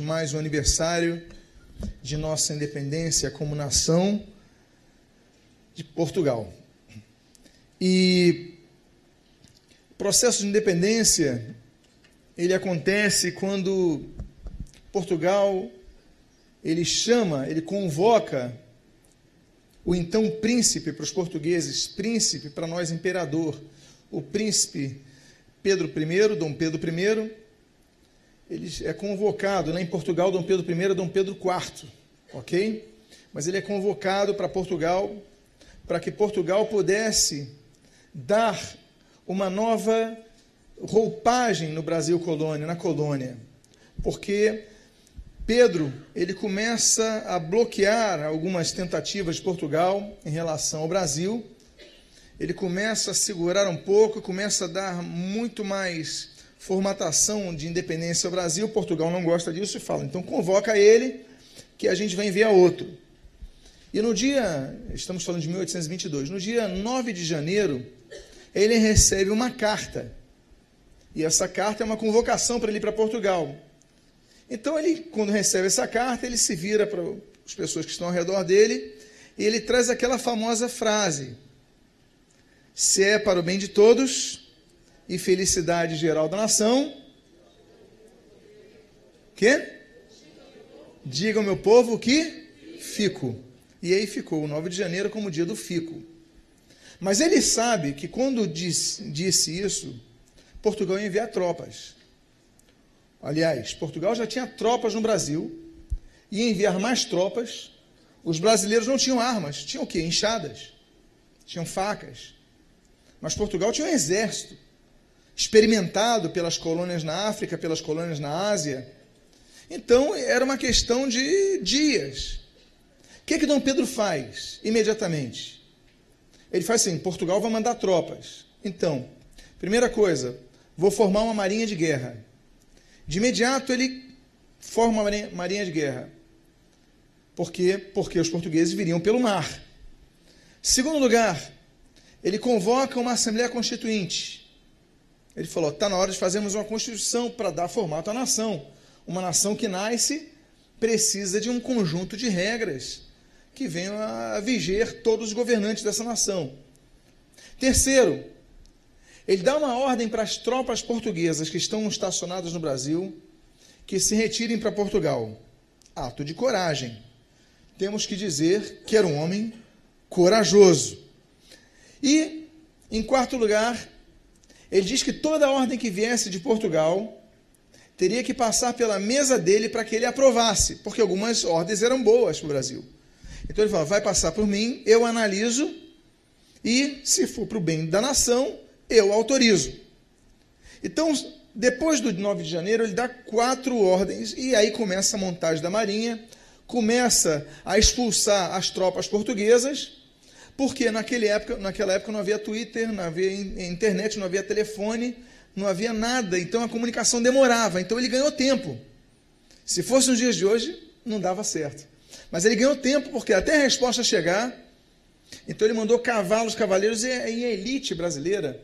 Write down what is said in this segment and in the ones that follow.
mais o aniversário de nossa independência como nação de Portugal. E o processo de independência ele acontece quando Portugal ele chama, ele convoca o então príncipe para os portugueses, príncipe para nós imperador, o príncipe Pedro I, Dom Pedro I, ele é convocado, né, em Portugal, Dom Pedro I Dom Pedro IV, ok? Mas ele é convocado para Portugal, para que Portugal pudesse dar uma nova roupagem no Brasil colônia, na colônia, porque Pedro ele começa a bloquear algumas tentativas de Portugal em relação ao Brasil. Ele começa a segurar um pouco, começa a dar muito mais formatação de independência ao Brasil. Portugal não gosta disso e fala: então convoca ele, que a gente vai enviar outro. E no dia, estamos falando de 1822, no dia 9 de janeiro, ele recebe uma carta. E essa carta é uma convocação para ele ir para Portugal. Então ele, quando recebe essa carta, ele se vira para as pessoas que estão ao redor dele e ele traz aquela famosa frase: Se é para o bem de todos e felicidade geral da nação, que? Diga ao meu povo que fico. E aí ficou o 9 de janeiro como dia do fico. Mas ele sabe que quando disse, disse isso, Portugal ia enviar tropas. Aliás, Portugal já tinha tropas no Brasil, ia enviar mais tropas. Os brasileiros não tinham armas, tinham o quê? Enxadas, tinham facas. Mas Portugal tinha um exército, experimentado pelas colônias na África, pelas colônias na Ásia. Então, era uma questão de dias. O que, que Dom Pedro faz imediatamente? Ele faz assim: Portugal vai mandar tropas. Então, primeira coisa, vou formar uma marinha de guerra. De imediato ele forma uma marinha de guerra. Por quê? Porque os portugueses viriam pelo mar. Segundo lugar, ele convoca uma Assembleia Constituinte. Ele falou: está na hora de fazermos uma Constituição para dar formato à nação. Uma nação que nasce precisa de um conjunto de regras que venham a viger todos os governantes dessa nação. Terceiro, ele dá uma ordem para as tropas portuguesas que estão estacionadas no Brasil que se retirem para Portugal. Ato de coragem. Temos que dizer que era um homem corajoso. E, em quarto lugar, ele diz que toda ordem que viesse de Portugal teria que passar pela mesa dele para que ele aprovasse, porque algumas ordens eram boas para o Brasil. Então ele fala: vai passar por mim, eu analiso, e se for para o bem da nação, eu autorizo. Então, depois do 9 de janeiro, ele dá quatro ordens e aí começa a montagem da marinha, começa a expulsar as tropas portuguesas, porque naquela época, naquela época não havia Twitter, não havia internet, não havia telefone, não havia nada, então a comunicação demorava, então ele ganhou tempo. Se fosse nos dias de hoje, não dava certo. Mas ele ganhou tempo, porque até a resposta chegar, então ele mandou cavalos, cavaleiros e a elite brasileira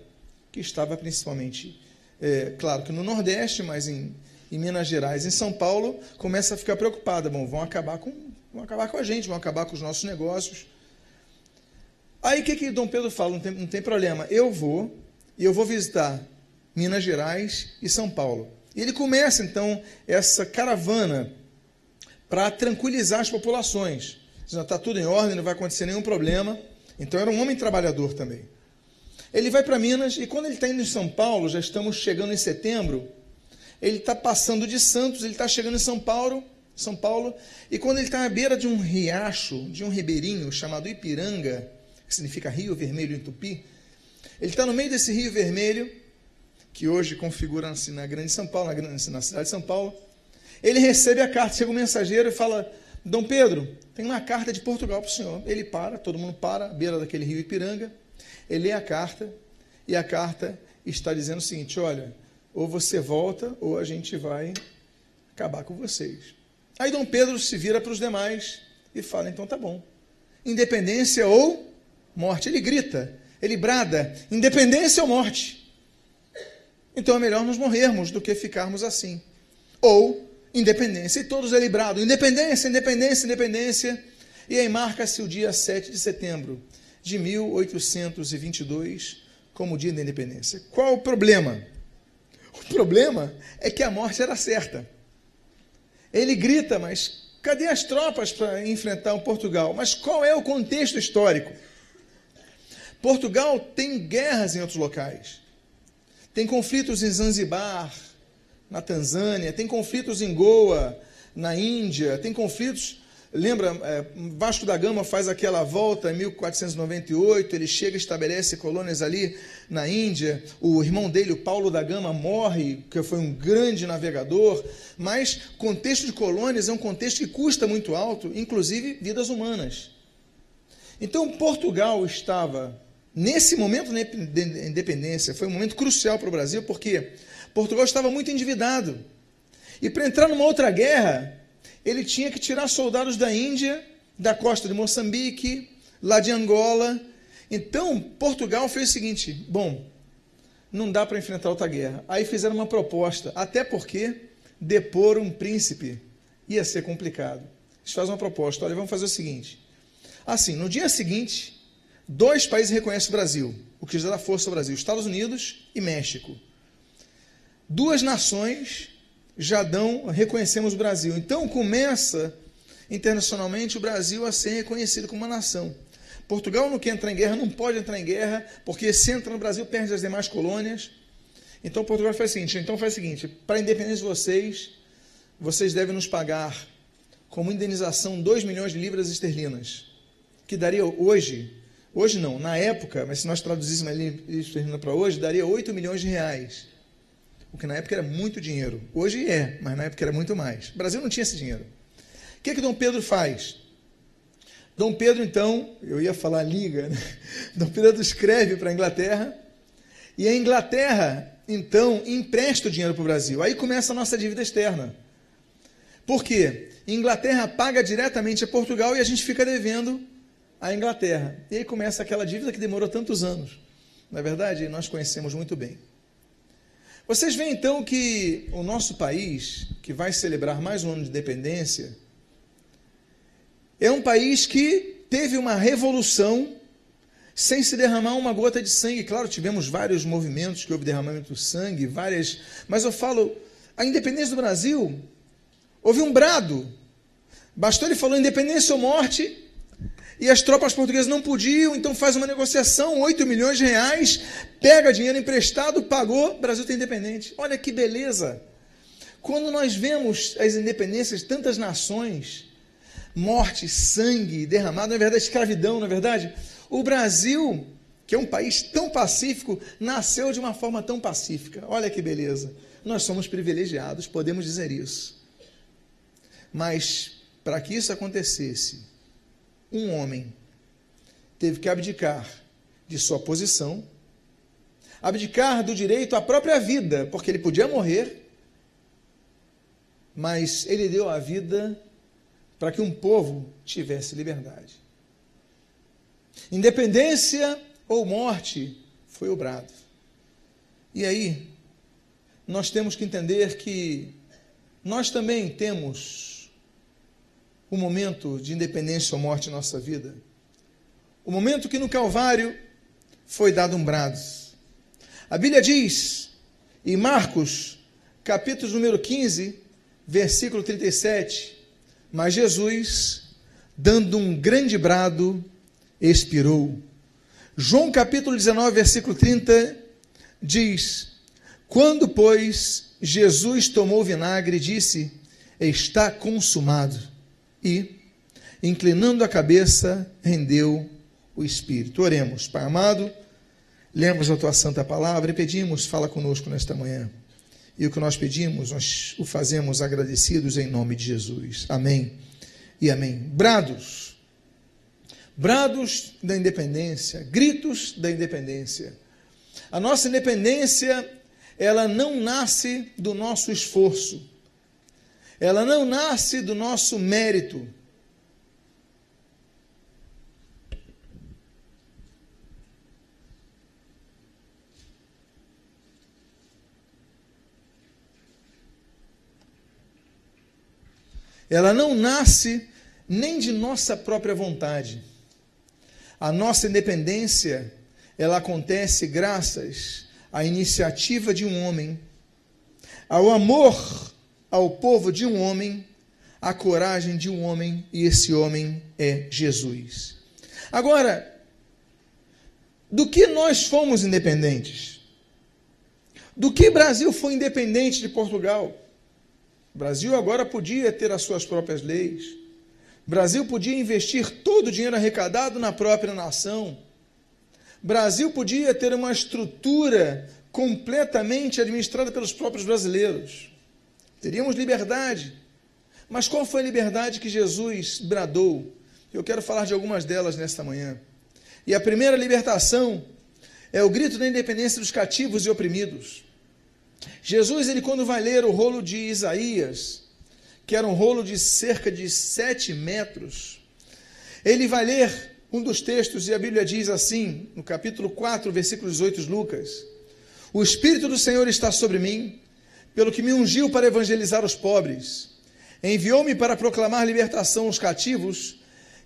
que estava principalmente, é, claro que no Nordeste, mas em, em Minas Gerais, em São Paulo, começa a ficar preocupada. Bom, vão acabar com, vão acabar com a gente, vão acabar com os nossos negócios. Aí o que, que Dom Pedro fala? Não tem, não tem problema, eu vou e eu vou visitar Minas Gerais e São Paulo. E ele começa então essa caravana para tranquilizar as populações. Está tudo em ordem, não vai acontecer nenhum problema. Então era um homem trabalhador também. Ele vai para Minas e quando ele está indo em São Paulo, já estamos chegando em setembro, ele está passando de Santos, ele está chegando em São Paulo, São Paulo, e quando ele está à beira de um riacho, de um ribeirinho chamado Ipiranga, que significa Rio Vermelho em Tupi, ele está no meio desse Rio Vermelho, que hoje configura-se na Grande São Paulo, na, grande, na cidade de São Paulo, ele recebe a carta, chega um mensageiro e fala, Dom Pedro, tem uma carta de Portugal para o senhor. Ele para, todo mundo para, à beira daquele rio Ipiranga, ele lê a carta e a carta está dizendo o seguinte: olha, ou você volta ou a gente vai acabar com vocês. Aí Dom Pedro se vira para os demais e fala: então tá bom. Independência ou morte. Ele grita, ele brada: independência ou morte. Então é melhor nós morrermos do que ficarmos assim. Ou independência. E todos ali bradam: independência, independência, independência. E aí marca-se o dia 7 de setembro de 1822 como dia da independência. Qual o problema? O problema é que a morte era certa. Ele grita, mas cadê as tropas para enfrentar o Portugal? Mas qual é o contexto histórico? Portugal tem guerras em outros locais. Tem conflitos em Zanzibar, na Tanzânia, tem conflitos em Goa, na Índia, tem conflitos. Lembra, é, Vasco da Gama faz aquela volta em 1498, ele chega e estabelece colônias ali na Índia. O irmão dele, o Paulo da Gama, morre, que foi um grande navegador. Mas contexto de colônias é um contexto que custa muito alto, inclusive vidas humanas. Então Portugal estava Nesse momento da independência, foi um momento crucial para o Brasil, porque Portugal estava muito endividado. E para entrar numa outra guerra, ele tinha que tirar soldados da Índia, da costa de Moçambique, lá de Angola. Então, Portugal fez o seguinte: bom, não dá para enfrentar outra guerra. Aí fizeram uma proposta, até porque depor um príncipe ia ser complicado. Eles fazem uma proposta: olha, vamos fazer o seguinte. Assim, no dia seguinte, Dois países reconhecem o Brasil, o que já dá força ao Brasil: Estados Unidos e México. Duas nações já dão, reconhecemos o Brasil. Então começa internacionalmente o Brasil a ser reconhecido como uma nação. Portugal não quer entrar em guerra, não pode entrar em guerra, porque se entra no Brasil perde as demais colônias. Então Portugal faz o seguinte: então faz o seguinte, para a independência de vocês, vocês devem nos pagar como indenização 2 milhões de libras esterlinas, que daria hoje Hoje não, na época, mas se nós traduzíssemos isso para hoje, daria 8 milhões de reais. O que na época era muito dinheiro. Hoje é, mas na época era muito mais. O Brasil não tinha esse dinheiro. O que, que Dom Pedro faz? Dom Pedro, então, eu ia falar liga, né? Dom Pedro escreve para a Inglaterra, e a Inglaterra, então, empresta o dinheiro para o Brasil. Aí começa a nossa dívida externa. Por quê? Inglaterra paga diretamente a Portugal e a gente fica devendo à Inglaterra. E aí começa aquela dívida que demorou tantos anos. Na é verdade, nós conhecemos muito bem. Vocês veem então que o nosso país, que vai celebrar mais um ano de independência, é um país que teve uma revolução sem se derramar uma gota de sangue. Claro, tivemos vários movimentos que houve derramamento de sangue, várias, mas eu falo, a independência do Brasil, houve um brado. Bastou ele falou independência ou morte, e as tropas portuguesas não podiam, então faz uma negociação, 8 milhões de reais, pega dinheiro emprestado, pagou, Brasil está independente. Olha que beleza! Quando nós vemos as independências de tantas nações, morte, sangue derramado, na verdade, escravidão, na verdade, o Brasil, que é um país tão pacífico, nasceu de uma forma tão pacífica. Olha que beleza! Nós somos privilegiados, podemos dizer isso. Mas para que isso acontecesse, um homem teve que abdicar de sua posição, abdicar do direito à própria vida, porque ele podia morrer, mas ele deu a vida para que um povo tivesse liberdade. Independência ou morte foi obrado. E aí, nós temos que entender que nós também temos o momento de independência ou morte em nossa vida. O momento que no Calvário foi dado um brado. A Bíblia diz, em Marcos, capítulo número 15, versículo 37, mas Jesus, dando um grande brado, expirou. João capítulo 19, versículo 30, diz: Quando, pois, Jesus tomou vinagre, disse: Está consumado e, inclinando a cabeça, rendeu o espírito. Oremos, Pai amado, lemos a tua santa palavra e pedimos, fala conosco nesta manhã. E o que nós pedimos, nós o fazemos agradecidos em nome de Jesus. Amém e amém. Brados, brados da independência, gritos da independência. A nossa independência, ela não nasce do nosso esforço ela não nasce do nosso mérito. ela não nasce nem de nossa própria vontade. A nossa independência, ela acontece graças à iniciativa de um homem, ao amor ao povo de um homem, à coragem de um homem, e esse homem é Jesus. Agora, do que nós fomos independentes? Do que Brasil foi independente de Portugal? Brasil agora podia ter as suas próprias leis. Brasil podia investir todo o dinheiro arrecadado na própria nação. Brasil podia ter uma estrutura completamente administrada pelos próprios brasileiros. Teríamos liberdade. Mas qual foi a liberdade que Jesus bradou? Eu quero falar de algumas delas nesta manhã. E a primeira libertação é o grito da independência dos cativos e oprimidos. Jesus, ele quando vai ler o rolo de Isaías, que era um rolo de cerca de sete metros, ele vai ler um dos textos e a Bíblia diz assim, no capítulo 4, versículo 18 de Lucas: O Espírito do Senhor está sobre mim, pelo que me ungiu para evangelizar os pobres, enviou-me para proclamar libertação aos cativos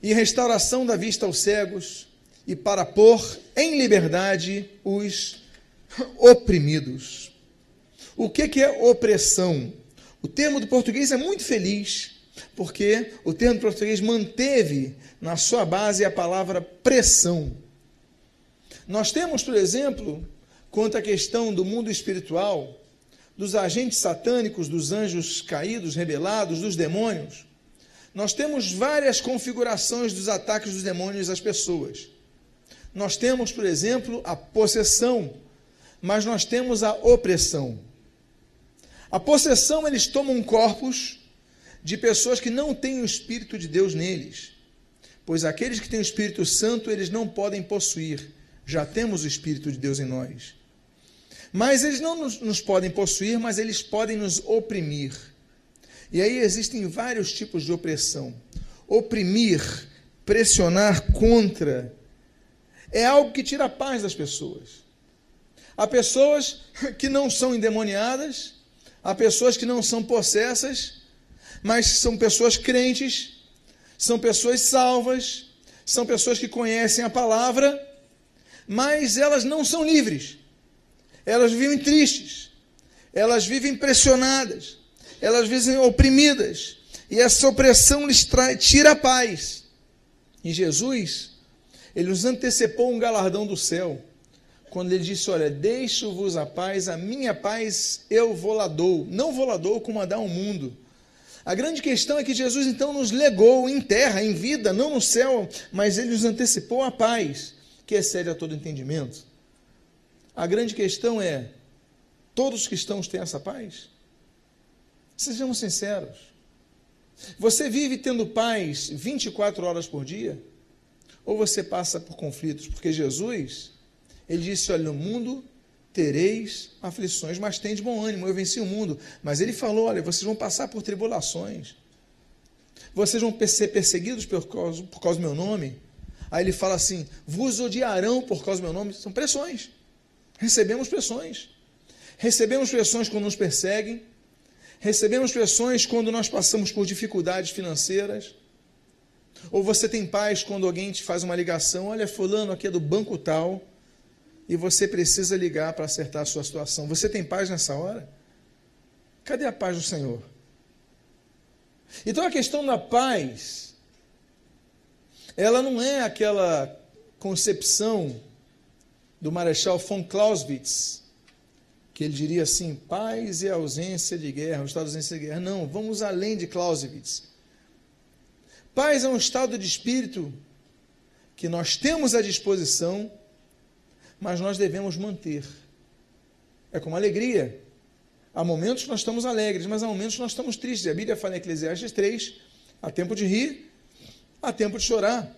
e restauração da vista aos cegos, e para pôr em liberdade os oprimidos. O que, é opressão? O termo do português é muito feliz, porque o termo do português manteve na sua base a palavra pressão. Nós temos, por exemplo, quanto à questão do mundo espiritual, dos agentes satânicos, dos anjos caídos, rebelados, dos demônios, nós temos várias configurações dos ataques dos demônios às pessoas. Nós temos, por exemplo, a possessão, mas nós temos a opressão. A possessão, eles tomam corpos de pessoas que não têm o Espírito de Deus neles. Pois aqueles que têm o Espírito Santo, eles não podem possuir. Já temos o Espírito de Deus em nós. Mas eles não nos, nos podem possuir, mas eles podem nos oprimir. E aí existem vários tipos de opressão. Oprimir, pressionar contra, é algo que tira a paz das pessoas. Há pessoas que não são endemoniadas, Há pessoas que não são possessas, mas são pessoas crentes, são pessoas salvas, são pessoas que conhecem a palavra, mas elas não são livres. Elas vivem tristes, elas vivem pressionadas, elas vivem oprimidas, e essa opressão lhes trai, tira a paz. E Jesus, ele nos antecipou um galardão do céu quando ele disse: Olha, deixo-vos a paz, a minha paz eu vou lá dou, não vou lá dou como a dar ao mundo. A grande questão é que Jesus então nos legou em terra, em vida, não no céu, mas ele nos antecipou a paz, que excede a todo entendimento. A grande questão é: todos os cristãos têm essa paz? Sejamos sinceros. Você vive tendo paz 24 horas por dia? Ou você passa por conflitos? Porque Jesus, ele disse: Olha, no mundo tereis aflições, mas tem de bom ânimo, eu venci o mundo. Mas ele falou: Olha, vocês vão passar por tribulações, vocês vão ser perseguidos por causa, por causa do meu nome. Aí ele fala assim: Vos odiarão por causa do meu nome. São pressões. Recebemos pressões. Recebemos pressões quando nos perseguem. Recebemos pressões quando nós passamos por dificuldades financeiras. Ou você tem paz quando alguém te faz uma ligação: Olha, Fulano aqui é do banco tal e você precisa ligar para acertar a sua situação. Você tem paz nessa hora? Cadê a paz do Senhor? Então a questão da paz, ela não é aquela concepção do Marechal von Clausewitz, que ele diria assim: paz e ausência de guerra, o estado de ausência de guerra. Não, vamos além de Clausewitz. Paz é um estado de espírito que nós temos à disposição mas nós devemos manter. É como alegria. Há momentos que nós estamos alegres, mas há momentos que nós estamos tristes. A Bíblia fala em Eclesiastes 3: há tempo de rir, há tempo de chorar.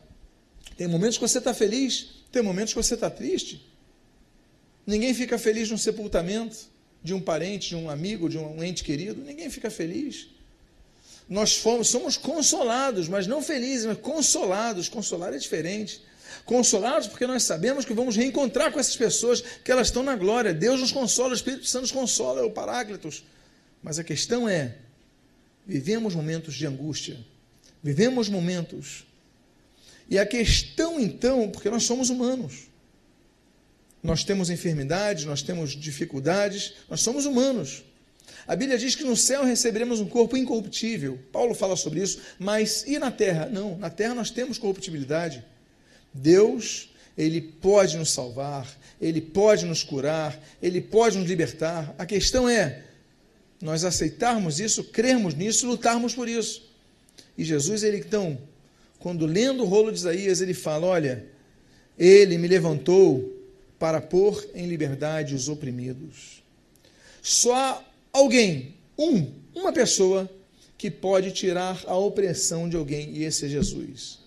Tem momentos que você está feliz, tem momentos que você está triste. Ninguém fica feliz no sepultamento de um parente, de um amigo, de um ente querido. Ninguém fica feliz. Nós fomos, somos consolados, mas não felizes, mas consolados. Consolar é diferente. Consolados porque nós sabemos que vamos reencontrar com essas pessoas, que elas estão na glória. Deus nos consola, o Espírito Santo nos consola, é o Paráclitos. Mas a questão é: vivemos momentos de angústia, vivemos momentos. E a questão então, porque nós somos humanos, nós temos enfermidades, nós temos dificuldades, nós somos humanos. A Bíblia diz que no céu receberemos um corpo incorruptível. Paulo fala sobre isso, mas e na terra? Não, na terra nós temos corruptibilidade. Deus, ele pode nos salvar, ele pode nos curar, ele pode nos libertar. A questão é nós aceitarmos isso, crermos nisso, lutarmos por isso. E Jesus, ele então, quando lendo o rolo de Isaías, ele fala: Olha, ele me levantou para pôr em liberdade os oprimidos. Só alguém, um, uma pessoa, que pode tirar a opressão de alguém, e esse é Jesus.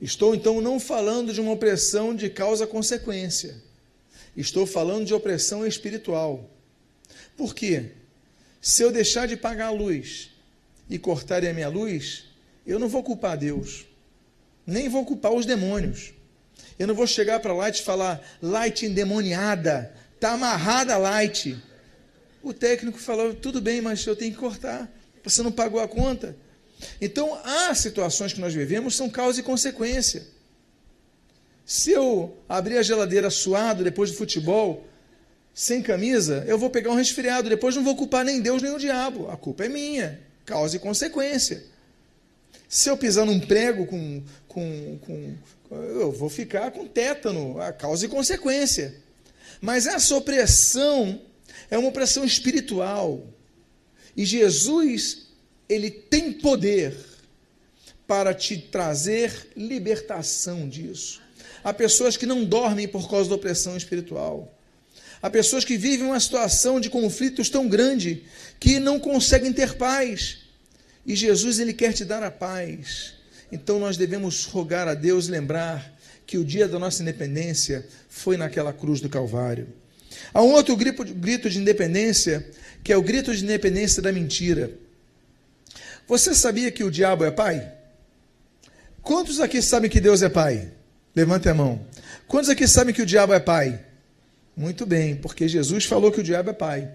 Estou então não falando de uma opressão de causa-consequência. Estou falando de opressão espiritual. Por quê? Se eu deixar de pagar a luz e cortarem a minha luz, eu não vou culpar Deus, nem vou culpar os demônios. Eu não vou chegar para Light e falar, Light endemoniada, está amarrada Light. O técnico falou, tudo bem, mas eu tenho que cortar. Você não pagou a conta? Então, há situações que nós vivemos são causa e consequência. Se eu abrir a geladeira suado depois do futebol, sem camisa, eu vou pegar um resfriado. Depois não vou culpar nem Deus nem o diabo. A culpa é minha. Causa e consequência. Se eu pisar num prego com, com, com eu vou ficar com tétano, a causa e consequência. Mas essa opressão é uma opressão espiritual. E Jesus, ele tem poder para te trazer libertação disso. Há pessoas que não dormem por causa da opressão espiritual. Há pessoas que vivem uma situação de conflitos tão grande que não conseguem ter paz. E Jesus ele quer te dar a paz. Então nós devemos rogar a Deus, lembrar que o dia da nossa independência foi naquela cruz do Calvário. Há um outro grito, de independência, que é o grito de independência da mentira. Você sabia que o diabo é pai? Quantos aqui sabem que Deus é pai? Levante a mão. Quantos aqui sabem que o diabo é pai? Muito bem, porque Jesus falou que o diabo é pai.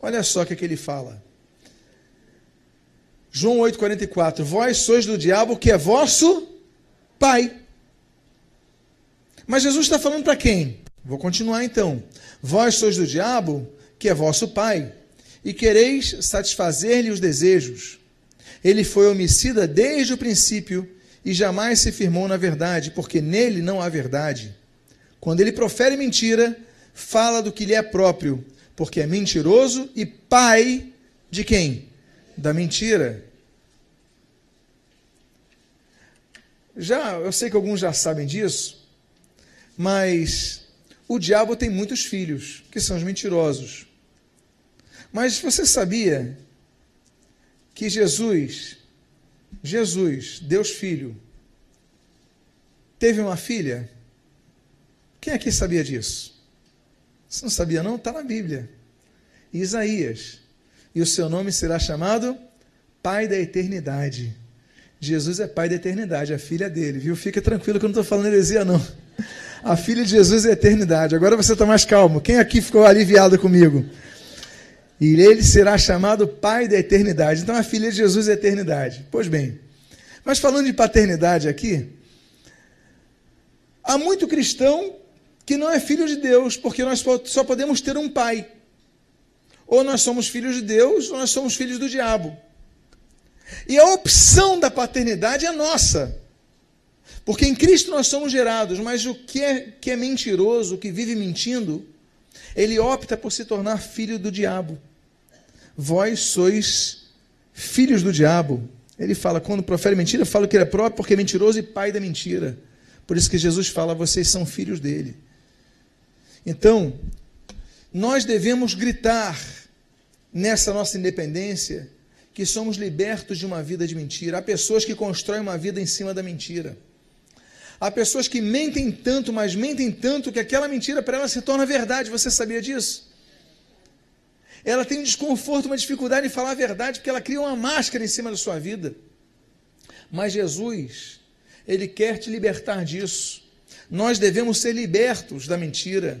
Olha só o que, é que ele fala. João 8,44: Vós sois do diabo que é vosso pai. Mas Jesus está falando para quem? Vou continuar então. Vós sois do diabo que é vosso pai, e quereis satisfazer-lhe os desejos. Ele foi homicida desde o princípio e jamais se firmou na verdade, porque nele não há verdade. Quando ele profere mentira, fala do que lhe é próprio, porque é mentiroso e pai de quem? Da mentira. Já, eu sei que alguns já sabem disso, mas o diabo tem muitos filhos, que são os mentirosos. Mas você sabia que Jesus, Jesus, Deus Filho, teve uma filha? Quem aqui sabia disso? Você não sabia, não? Está na Bíblia. Isaías. E o seu nome será chamado Pai da Eternidade. Jesus é pai da eternidade, a filha dele, viu? Fica tranquilo que eu não estou falando heresia, não. A filha de Jesus é a eternidade. Agora você está mais calmo. Quem aqui ficou aliviado comigo? E ele será chamado pai da eternidade. Então a filha de Jesus é a eternidade. Pois bem, mas falando de paternidade aqui, há muito cristão que não é filho de Deus, porque nós só podemos ter um pai. Ou nós somos filhos de Deus, ou nós somos filhos do diabo. E a opção da paternidade é nossa. Porque em Cristo nós somos gerados, mas o que é, que é mentiroso, o que vive mentindo, ele opta por se tornar filho do diabo. Vós sois filhos do diabo. Ele fala, quando profere mentira, fala que ele é próprio porque é mentiroso e pai da mentira. Por isso que Jesus fala, vocês são filhos dele. Então, nós devemos gritar nessa nossa independência que somos libertos de uma vida de mentira. Há pessoas que constroem uma vida em cima da mentira. Há pessoas que mentem tanto, mas mentem tanto que aquela mentira para ela se torna verdade. Você sabia disso? Ela tem um desconforto, uma dificuldade em falar a verdade, porque ela cria uma máscara em cima da sua vida. Mas Jesus, Ele quer te libertar disso. Nós devemos ser libertos da mentira.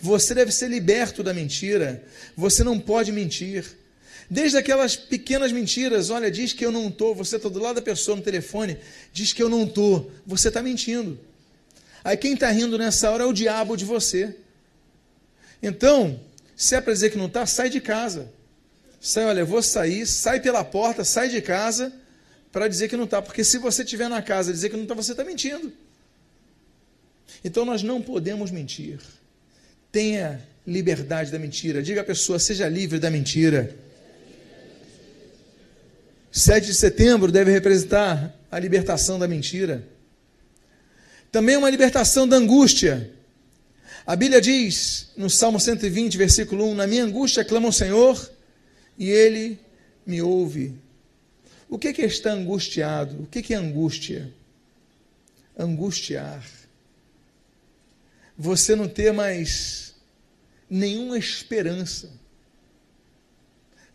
Você deve ser liberto da mentira. Você não pode mentir. Desde aquelas pequenas mentiras, olha, diz que eu não estou, você está do lado da pessoa no telefone, diz que eu não estou, você está mentindo. Aí quem está rindo nessa hora é o diabo de você. Então, se é para dizer que não está, sai de casa. Sai, olha, vou sair, sai pela porta, sai de casa para dizer que não está. Porque se você estiver na casa e dizer que não está, você está mentindo. Então nós não podemos mentir. Tenha liberdade da mentira. Diga à pessoa, seja livre da mentira. 7 de setembro deve representar a libertação da mentira. Também uma libertação da angústia. A Bíblia diz, no Salmo 120, versículo 1: Na minha angústia clamo ao Senhor e ele me ouve. O que é estar angustiado? O que é angústia? Angustiar. Você não ter mais nenhuma esperança.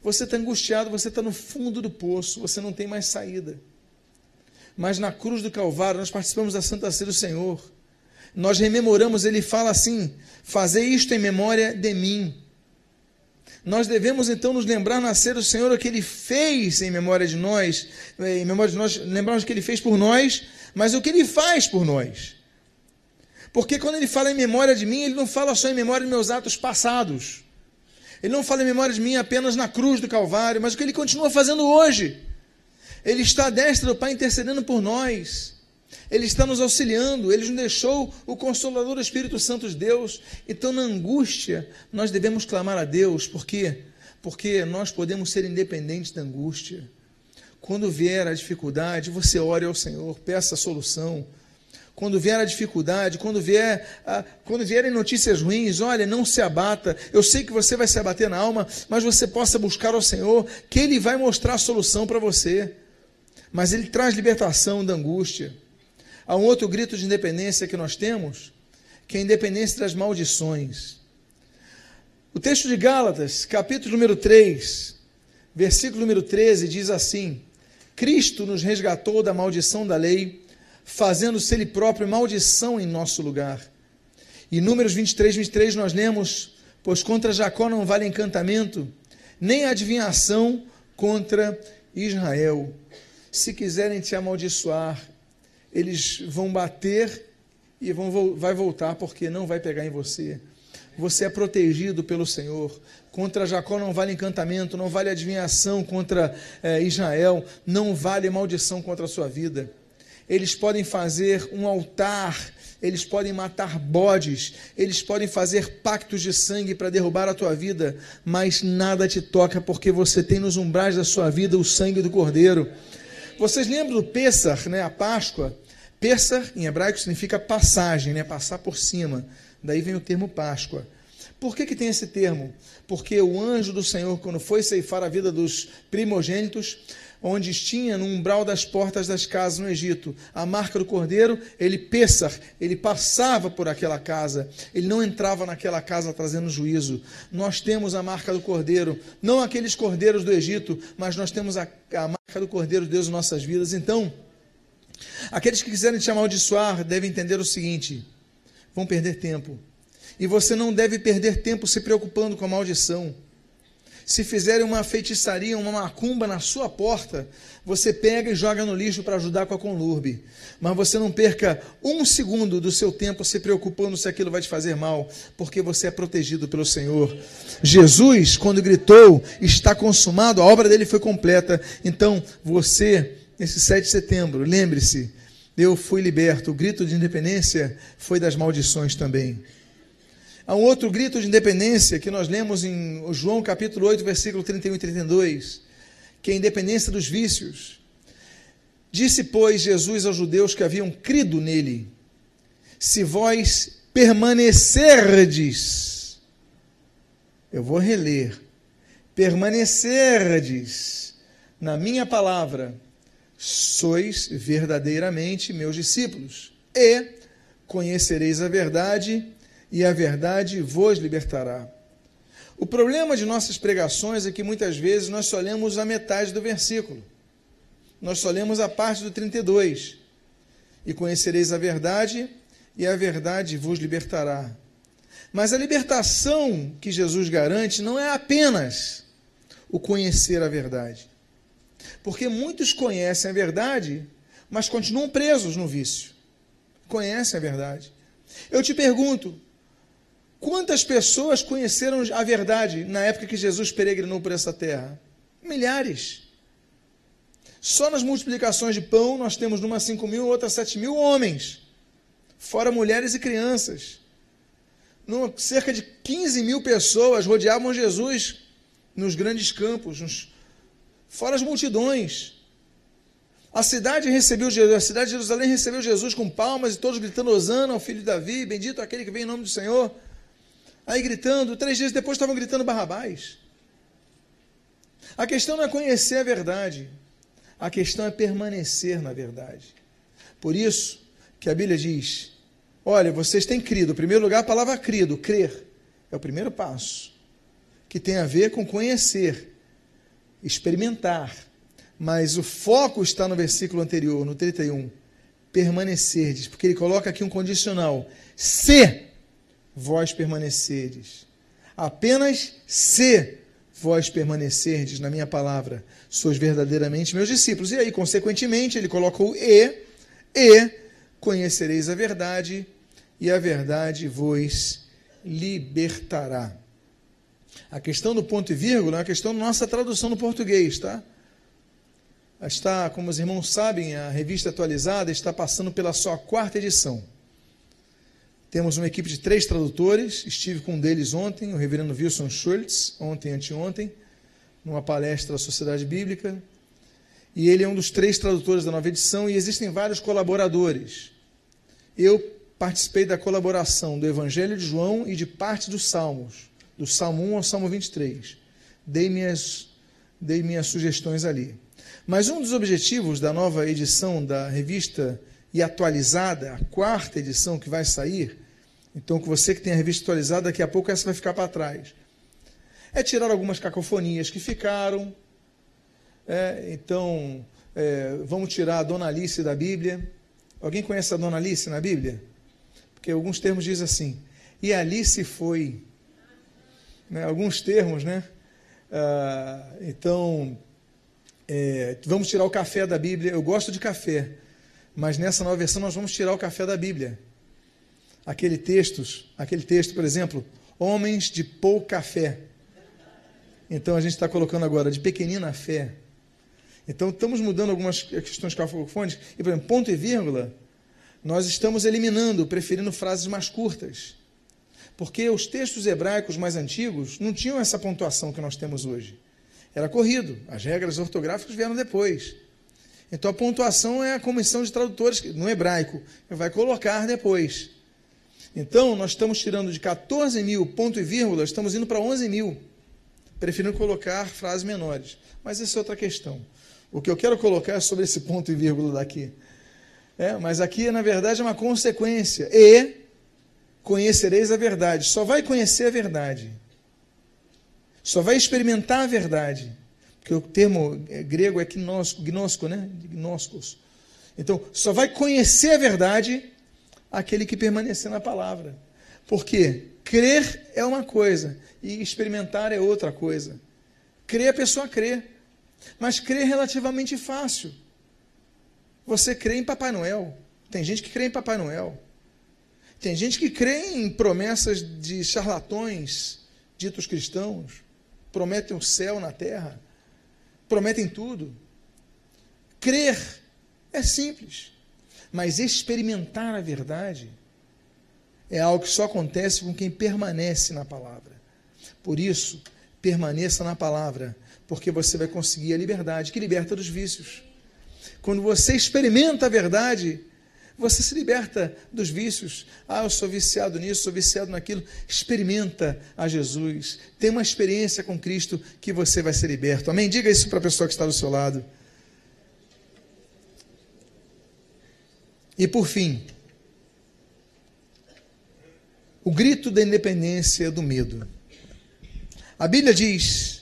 Você está angustiado, você está no fundo do poço, você não tem mais saída. Mas na cruz do Calvário, nós participamos da Santa Ceia do Senhor. Nós rememoramos, ele fala assim: fazer isto em memória de mim. Nós devemos então nos lembrar nascer do Senhor o que ele fez em memória de nós, em memória de nós, lembrarmos o que ele fez por nós, mas o que ele faz por nós. Porque quando ele fala em memória de mim, ele não fala só em memória de meus atos passados. Ele não fala em memória de mim apenas na cruz do Calvário, mas o que ele continua fazendo hoje. Ele está à destra do Pai intercedendo por nós. Ele está nos auxiliando, ele nos deixou o Consolador o Espírito Santo de Deus. Então, na angústia, nós devemos clamar a Deus, por quê? Porque nós podemos ser independentes da angústia. Quando vier a dificuldade, você ore ao Senhor, peça a solução quando vier a dificuldade, quando vier a, quando vierem notícias ruins, olha, não se abata. Eu sei que você vai se abater na alma, mas você possa buscar ao Senhor, que Ele vai mostrar a solução para você. Mas Ele traz libertação da angústia. Há um outro grito de independência que nós temos, que é a independência das maldições. O texto de Gálatas, capítulo número 3, versículo número 13, diz assim: Cristo nos resgatou da maldição da lei fazendo-se ele próprio maldição em nosso lugar. E Números 23, 23 nós lemos: Pois contra Jacó não vale encantamento, nem adivinhação contra Israel. Se quiserem te amaldiçoar, eles vão bater e vão, vai voltar, porque não vai pegar em você. Você é protegido pelo Senhor. Contra Jacó não vale encantamento, não vale adivinhação contra é, Israel, não vale maldição contra a sua vida eles podem fazer um altar, eles podem matar bodes, eles podem fazer pactos de sangue para derrubar a tua vida, mas nada te toca, porque você tem nos umbrais da sua vida o sangue do Cordeiro. Vocês lembram do Pessar, né, a Páscoa? Pessar, em hebraico, significa passagem, né, passar por cima. Daí vem o termo Páscoa. Por que, que tem esse termo? Porque o anjo do Senhor, quando foi ceifar a vida dos primogênitos, onde tinha no umbral das portas das casas no Egito a marca do cordeiro, ele Pessar, ele passava por aquela casa, ele não entrava naquela casa trazendo juízo. Nós temos a marca do cordeiro, não aqueles cordeiros do Egito, mas nós temos a, a marca do cordeiro de Deus em nossas vidas. Então, aqueles que quiserem te amaldiçoar devem entender o seguinte: vão perder tempo. E você não deve perder tempo se preocupando com a maldição se fizerem uma feitiçaria, uma macumba na sua porta, você pega e joga no lixo para ajudar com a conlurbe. Mas você não perca um segundo do seu tempo se preocupando se aquilo vai te fazer mal, porque você é protegido pelo Senhor. Jesus, quando gritou, está consumado, a obra dele foi completa. Então, você, nesse 7 de setembro, lembre-se, eu fui liberto. O grito de independência foi das maldições também. Há um outro grito de independência que nós lemos em João capítulo 8, versículo 31 e 32, que é a independência dos vícios. Disse, pois, Jesus aos judeus que haviam crido nele: Se vós permanecerdes, eu vou reler, permanecerdes na minha palavra, sois verdadeiramente meus discípulos, e conhecereis a verdade, e a verdade vos libertará. O problema de nossas pregações é que muitas vezes nós só lemos a metade do versículo. Nós só lemos a parte do 32. E conhecereis a verdade, e a verdade vos libertará. Mas a libertação que Jesus garante não é apenas o conhecer a verdade. Porque muitos conhecem a verdade, mas continuam presos no vício. Conhecem a verdade. Eu te pergunto, quantas pessoas conheceram a verdade na época que Jesus peregrinou por essa terra? Milhares. Só nas multiplicações de pão nós temos numa 5 mil, outra 7 mil homens, fora mulheres e crianças. Numa, cerca de 15 mil pessoas rodeavam Jesus nos grandes campos, nos, fora as multidões. A cidade recebeu Jesus, a cidade de Jerusalém recebeu Jesus com palmas e todos gritando Osana ao filho de Davi, bendito aquele que vem em nome do Senhor. Aí gritando, três dias depois estavam gritando Barrabás. A questão não é conhecer a verdade, a questão é permanecer na verdade. Por isso que a Bíblia diz: olha, vocês têm crido. Em primeiro lugar, a palavra crido, crer, é o primeiro passo, que tem a ver com conhecer, experimentar mas o foco está no versículo anterior, no 31. Permanecerdes, porque ele coloca aqui um condicional. Se vós permanecerdes. Apenas se vós permanecerdes na minha palavra, sois verdadeiramente meus discípulos. E aí, consequentemente, ele coloca o e, e conhecereis a verdade, e a verdade vos libertará. A questão do ponto e vírgula é a questão da nossa tradução no português, tá? está, como os irmãos sabem, a revista atualizada está passando pela sua quarta edição. Temos uma equipe de três tradutores, estive com um deles ontem, o reverendo Wilson Schultz, ontem anteontem, numa palestra da Sociedade Bíblica, e ele é um dos três tradutores da nova edição, e existem vários colaboradores. Eu participei da colaboração do Evangelho de João e de parte dos Salmos, do Salmo 1 ao Salmo 23. Dei minhas, dei minhas sugestões ali. Mas um dos objetivos da nova edição da revista e atualizada, a quarta edição que vai sair, então que você que tem a revista atualizada, daqui a pouco essa vai ficar para trás, é tirar algumas cacofonias que ficaram. É, então, é, vamos tirar a Dona Alice da Bíblia. Alguém conhece a Dona Alice na Bíblia? Porque alguns termos dizem assim, e Alice foi. Né, alguns termos, né? Ah, então, é, vamos tirar o café da Bíblia. Eu gosto de café, mas nessa nova versão nós vamos tirar o café da Bíblia. Aquele textos, aquele texto, por exemplo, homens de pouca fé. Então a gente está colocando agora de pequenina fé. Então estamos mudando algumas questões cafofônicas. E, por exemplo, ponto e vírgula, nós estamos eliminando, preferindo frases mais curtas. Porque os textos hebraicos mais antigos não tinham essa pontuação que nós temos hoje. Era corrido, as regras ortográficas vieram depois. Então a pontuação é a comissão de tradutores, no hebraico, vai colocar depois. Então nós estamos tirando de 14 mil ponto e vírgula, estamos indo para 11 mil, preferindo colocar frases menores. Mas essa é outra questão. O que eu quero colocar é sobre esse ponto e vírgula daqui. É, mas aqui, na verdade, é uma consequência. E conhecereis a verdade. Só vai conhecer a verdade só vai experimentar a verdade. Porque o termo grego é gnosco, gnosco né? Gnoscos. Então, só vai conhecer a verdade aquele que permanecer na palavra. Porque crer é uma coisa e experimentar é outra coisa. Crer a pessoa crê, mas crer é relativamente fácil. Você crê em Papai Noel. Tem gente que crê em Papai Noel. Tem gente que crê em promessas de charlatões ditos cristãos prometem o céu na terra, prometem tudo. Crer é simples, mas experimentar a verdade é algo que só acontece com quem permanece na palavra. Por isso, permaneça na palavra, porque você vai conseguir a liberdade que liberta dos vícios. Quando você experimenta a verdade, você se liberta dos vícios. Ah, eu sou viciado nisso, sou viciado naquilo. Experimenta a Jesus. Tem uma experiência com Cristo que você vai ser liberto. Amém? Diga isso para a pessoa que está do seu lado. E por fim, o grito da independência do medo. A Bíblia diz,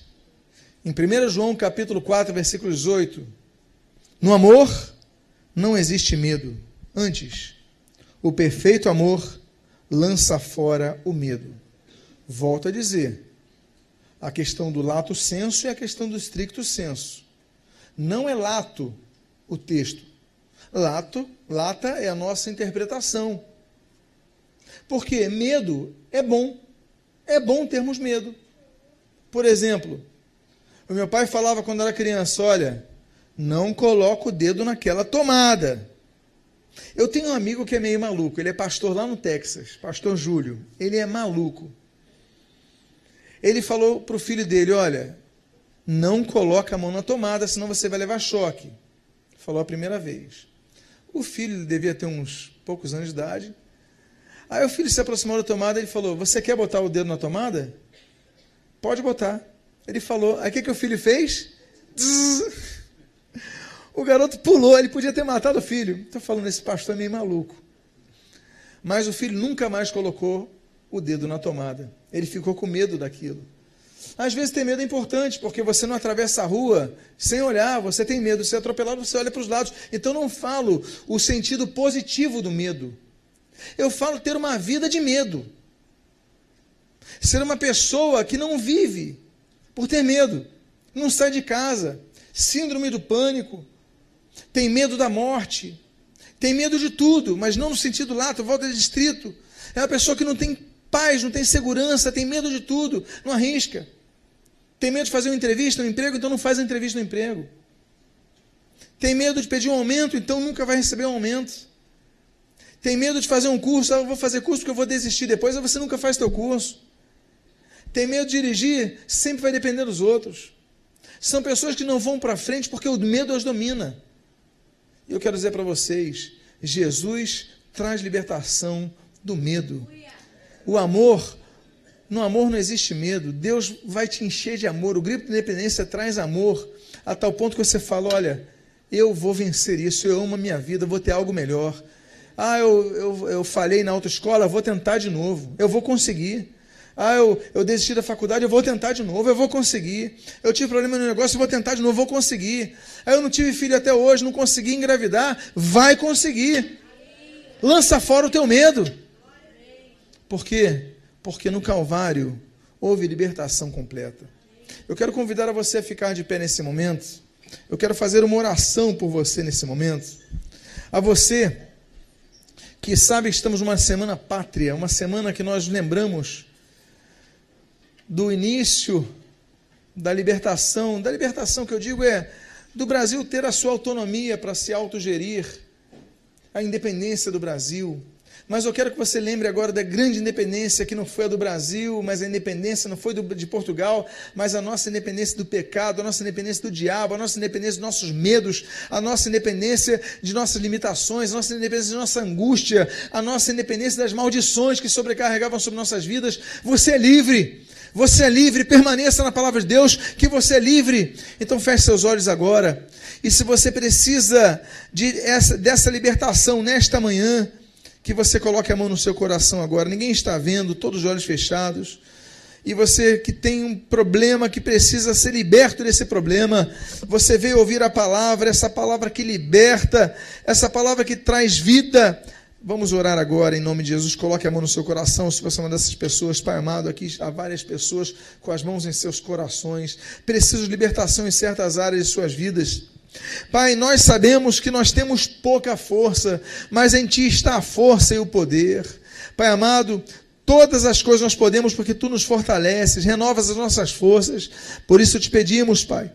em 1 João capítulo 4, versículo 18, no amor não existe medo Antes, o perfeito amor lança fora o medo. Volto a dizer: a questão do lato senso e a questão do stricto senso. Não é lato o texto. Lato, lata é a nossa interpretação. Porque medo é bom. É bom termos medo. Por exemplo, o meu pai falava quando era criança: olha, não coloca o dedo naquela tomada. Eu tenho um amigo que é meio maluco, ele é pastor lá no Texas, pastor Júlio. Ele é maluco. Ele falou para o filho dele: olha, não coloca a mão na tomada, senão você vai levar choque. Falou a primeira vez. O filho devia ter uns poucos anos de idade. Aí o filho se aproximou da tomada e falou: Você quer botar o dedo na tomada? Pode botar. Ele falou. Aí o que, que o filho fez? O garoto pulou, ele podia ter matado o filho. Estou falando, esse pastor é meio maluco. Mas o filho nunca mais colocou o dedo na tomada. Ele ficou com medo daquilo. Às vezes ter medo é importante, porque você não atravessa a rua sem olhar, você tem medo de ser atropelado, você olha para os lados. Então não falo o sentido positivo do medo. Eu falo ter uma vida de medo. Ser uma pessoa que não vive por ter medo, não sai de casa, síndrome do pânico, tem medo da morte, tem medo de tudo, mas não no sentido lato, volta de distrito. É uma pessoa que não tem paz, não tem segurança, tem medo de tudo, não arrisca. Tem medo de fazer uma entrevista no emprego, então não faz a entrevista no emprego. Tem medo de pedir um aumento, então nunca vai receber um aumento. Tem medo de fazer um curso, ah, eu vou fazer curso porque eu vou desistir depois, aí você nunca faz teu curso. Tem medo de dirigir, sempre vai depender dos outros. São pessoas que não vão para frente porque o medo as domina. E eu quero dizer para vocês: Jesus traz libertação do medo. O amor, no amor não existe medo. Deus vai te encher de amor. O grito de independência traz amor, a tal ponto que você fala: olha, eu vou vencer isso, eu amo a minha vida, vou ter algo melhor. Ah, eu, eu, eu falhei na autoescola, vou tentar de novo, eu vou conseguir. Ah, eu, eu desisti da faculdade, eu vou tentar de novo, eu vou conseguir. Eu tive problema no negócio, eu vou tentar de novo, vou conseguir. Ah, eu não tive filho até hoje, não consegui engravidar, vai conseguir. Lança fora o teu medo. Por quê? Porque no Calvário houve libertação completa. Eu quero convidar a você a ficar de pé nesse momento. Eu quero fazer uma oração por você nesse momento. A você que sabe que estamos numa semana pátria, uma semana que nós lembramos do início da libertação, da libertação que eu digo é do Brasil ter a sua autonomia para se autogerir, a independência do Brasil, mas eu quero que você lembre agora da grande independência que não foi a do Brasil, mas a independência não foi do, de Portugal, mas a nossa independência do pecado, a nossa independência do diabo, a nossa independência dos nossos medos, a nossa independência de nossas limitações, a nossa independência de nossa angústia, a nossa independência das maldições que sobrecarregavam sobre nossas vidas. Você é livre. Você é livre, permaneça na palavra de Deus, que você é livre. Então feche seus olhos agora. E se você precisa de essa, dessa libertação nesta manhã, que você coloque a mão no seu coração agora. Ninguém está vendo, todos os olhos fechados. E você que tem um problema, que precisa ser liberto desse problema, você veio ouvir a palavra, essa palavra que liberta, essa palavra que traz vida. Vamos orar agora em nome de Jesus. Coloque a mão no seu coração. Se você é uma dessas pessoas, Pai amado, aqui há várias pessoas com as mãos em seus corações. Precisam de libertação em certas áreas de suas vidas. Pai, nós sabemos que nós temos pouca força, mas em Ti está a força e o poder. Pai amado, todas as coisas nós podemos porque Tu nos fortaleces, renovas as nossas forças. Por isso te pedimos, Pai,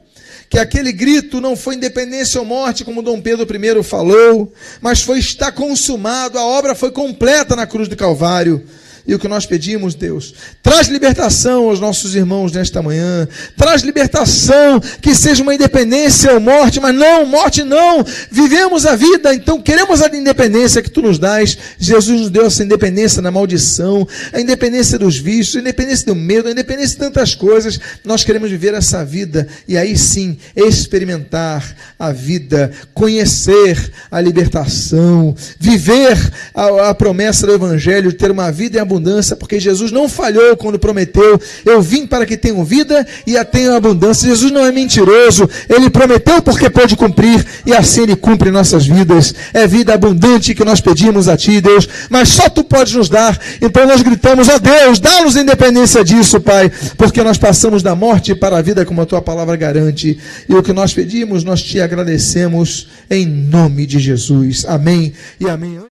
que aquele grito não foi independência ou morte, como Dom Pedro I falou, mas foi está consumado, a obra foi completa na cruz do Calvário. E o que nós pedimos, Deus, traz libertação aos nossos irmãos nesta manhã. Traz libertação, que seja uma independência ou morte, mas não, morte não. Vivemos a vida, então queremos a independência que tu nos dás. Jesus nos deu essa independência na maldição, a independência dos vícios, a independência do medo, a independência de tantas coisas. Nós queremos viver essa vida e aí sim experimentar a vida, conhecer a libertação, viver a, a promessa do Evangelho, ter uma vida em abundância abundância, porque Jesus não falhou quando prometeu: Eu vim para que tenham vida e a tenham abundância. Jesus não é mentiroso, ele prometeu porque pode cumprir e assim ele cumpre nossas vidas. É vida abundante que nós pedimos a Ti, Deus, mas só Tu podes nos dar. Então nós gritamos: Ó Deus, dá-nos independência disso, Pai, porque nós passamos da morte para a vida, como a Tua palavra garante. E o que nós pedimos, nós te agradecemos em nome de Jesus. Amém e amém.